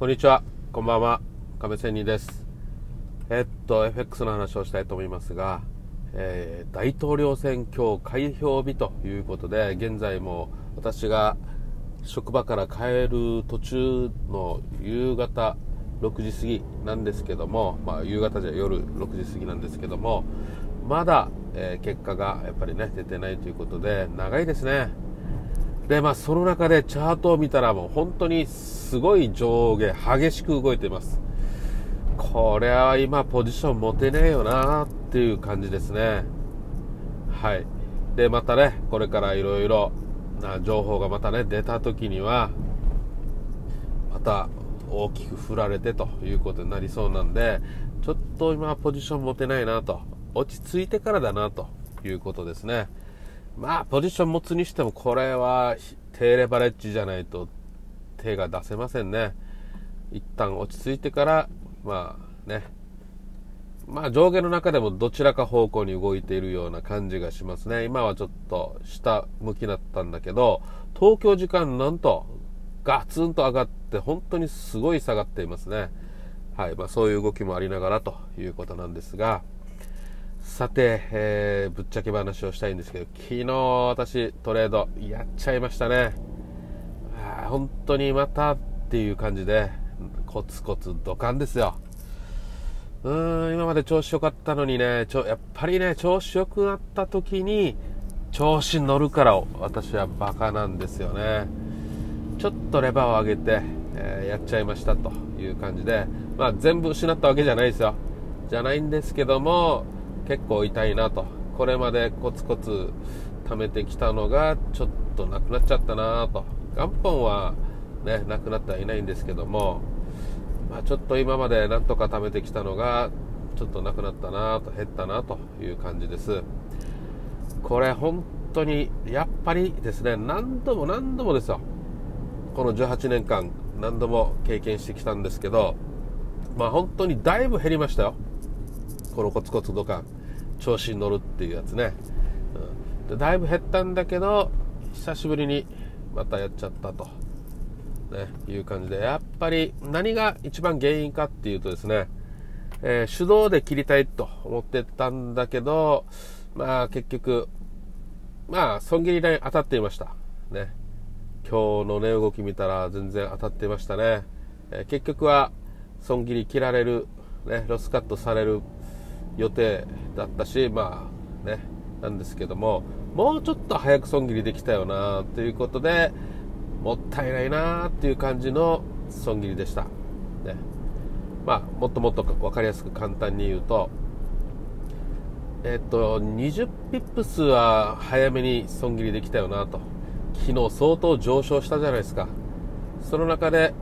こんにちは、こんばんは、亀仙人です。えっと、FX の話をしたいと思いますが、えー、大統領選今日開票日ということで、現在も私が職場から帰る途中の夕方6時過ぎなんですけども、まあ、夕方じゃ夜6時過ぎなんですけども、まだ、えー、結果がやっぱりね、出てないということで、長いですね。で、まあ、その中でチャートを見たらもう本当にすごい上下激しく動いています。これは今ポジション持てねえよなっていう感じですね。はい。で、またね、これからいろいろな情報がまたね、出た時には、また大きく振られてということになりそうなんで、ちょっと今ポジション持てないなと、落ち着いてからだなということですね。まあ、ポジション持つにしても、これは低レバレッジじゃないと手が出せませんね。一旦落ち着いてから、まあね、まあ上下の中でもどちらか方向に動いているような感じがしますね。今はちょっと下向きだったんだけど、東京時間なんとガツンと上がって本当にすごい下がっていますね。はい。まあそういう動きもありながらということなんですが、さて、えー、ぶっちゃけ話をしたいんですけど、昨日私トレードやっちゃいましたね。あ本当にまたっていう感じで、コツコツドカンですよ。うーん、今まで調子良かったのにね、ちょやっぱりね、調子良くなった時に、調子乗るから私はバカなんですよね。ちょっとレバーを上げて、えー、やっちゃいましたという感じで、まあ全部失ったわけじゃないですよ。じゃないんですけども、結構痛いなと。これまでコツコツ貯めてきたのがちょっとなくなっちゃったなと。元本はね、なくなってはいないんですけども、まあ、ちょっと今までなんとか貯めてきたのがちょっとなくなったなと減ったなという感じですこれ本当にやっぱりですね何度も何度もですよこの18年間何度も経験してきたんですけどまあ本当にだいぶ減りましたよこのコツコツドカン調子に乗るっていうやつね、うん、でだいぶ減ったんだけど久しぶりにまたやっちゃったとね、いう感じで、やっぱり何が一番原因かっていうとですね、えー、手動で切りたいと思ってたんだけど、まあ結局、まあ損切りライン当たっていました。ね。今日の値動き見たら全然当たっていましたね。えー、結局は損切り切られる、ね、ロスカットされる予定だったし、まあね、なんですけども、もうちょっと早く損切りできたよなということで、もったいないなっていう感じの損切りでした。ね。まあ、もっともっと分かりやすく簡単に言うと、えっと、20ピップスは早めに損切りできたよなと。昨日相当上昇したじゃないですか。その中で、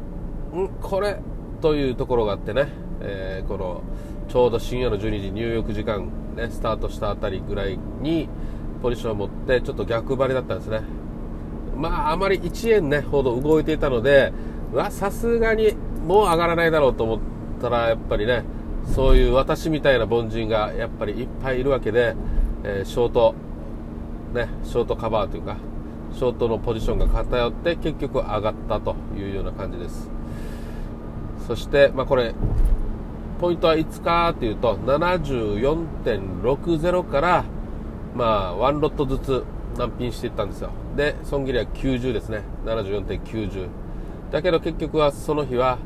ん？これというところがあってね、えー、この、ちょうど深夜の12時入浴時間、ね、スタートしたあたりぐらいにポジションを持ってちょっと逆張りだったんですね。まあ、あまり1円ね、ほど動いていたので、わ、さすがにもう上がらないだろうと思ったら、やっぱりね、そういう私みたいな凡人がやっぱりいっぱいいるわけで、えー、ショート、ね、ショートカバーというか、ショートのポジションが偏って結局上がったというような感じです。そして、まあ、これ、ポイントはいつかというと、74.60から、まあ、1ロットずつ難品していったんですよ。で、損切りは90ですね。74.90。だけど結局はその日は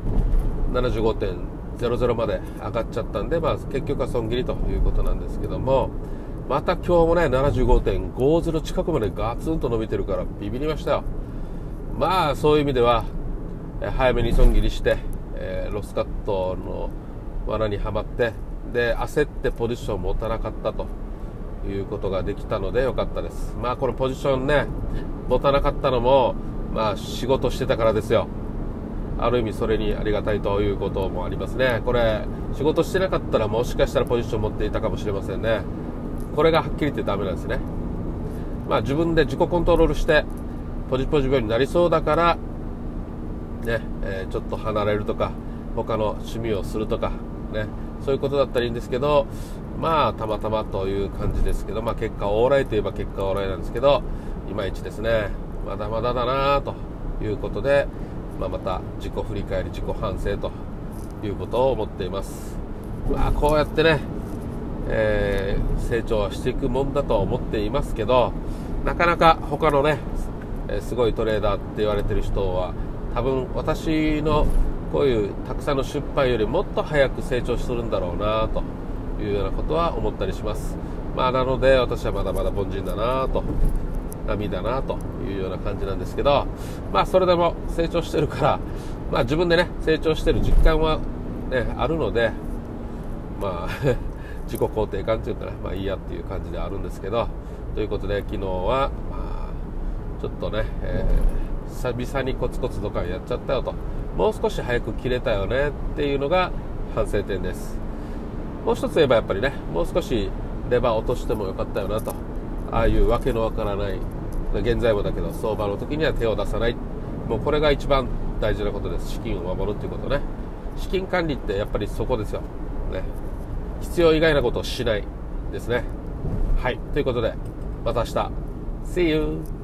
75.00まで上がっちゃったんで、まあ結局は損切りということなんですけども、また今日もね、75.50近くまでガツンと伸びてるからビビりましたよ。まあそういう意味では、早めに損切りして、えー、ロスカットの罠にはまって、で、焦ってポジションを持たなかったと。いうことができたので良かったです。まあこのポジションね、持たなかったのも、まあ仕事してたからですよ。ある意味それにありがたいということもありますね。これ、仕事してなかったらもしかしたらポジション持っていたかもしれませんね。これがはっきり言ってダメなんですね。まあ自分で自己コントロールして、ポジポジ病になりそうだから、ね、えー、ちょっと離れるとか、他の趣味をするとか、ね、そういうことだったらいいんですけど、まあ、たまたまという感じですけど、まあ、結果オーライといえば結果オーライなんですけど、いまいちですね、まだまだだなということで、まあ、また自己振り返り自己反省ということを思っています。まあこうやってね、えー、成長していくもんだと思っていますけどなかなか他のねすごいトレーダーって言われてる人は多分私のこういうたくさんの失敗よりもっと早く成長するんだろうなというようなことは思ったりします。まあなので私はまだまだ凡人だなと波だなというような感じなんですけどまあそれでも成長してるからまあ自分でね成長してる実感はねあるのでまあ 自己肯定感っていうかねまあいいやっていう感じであるんですけどということで昨日はまあちょっとね、えー、久々にコツコツドカンやっちゃったよと。もう少し早く切れたよねっていうのが反省点です。もう一つ言えばやっぱりねもう少しレバー落としてもよかったよなと。ああいうわけのわからない現在もだけど相場の時には手を出さない。もうこれが一番大事なことです。資金を守るっていうことね。資金管理ってやっぱりそこですよ、ね、必要以外なことをしないですね。はい。ということでまた明日。See you!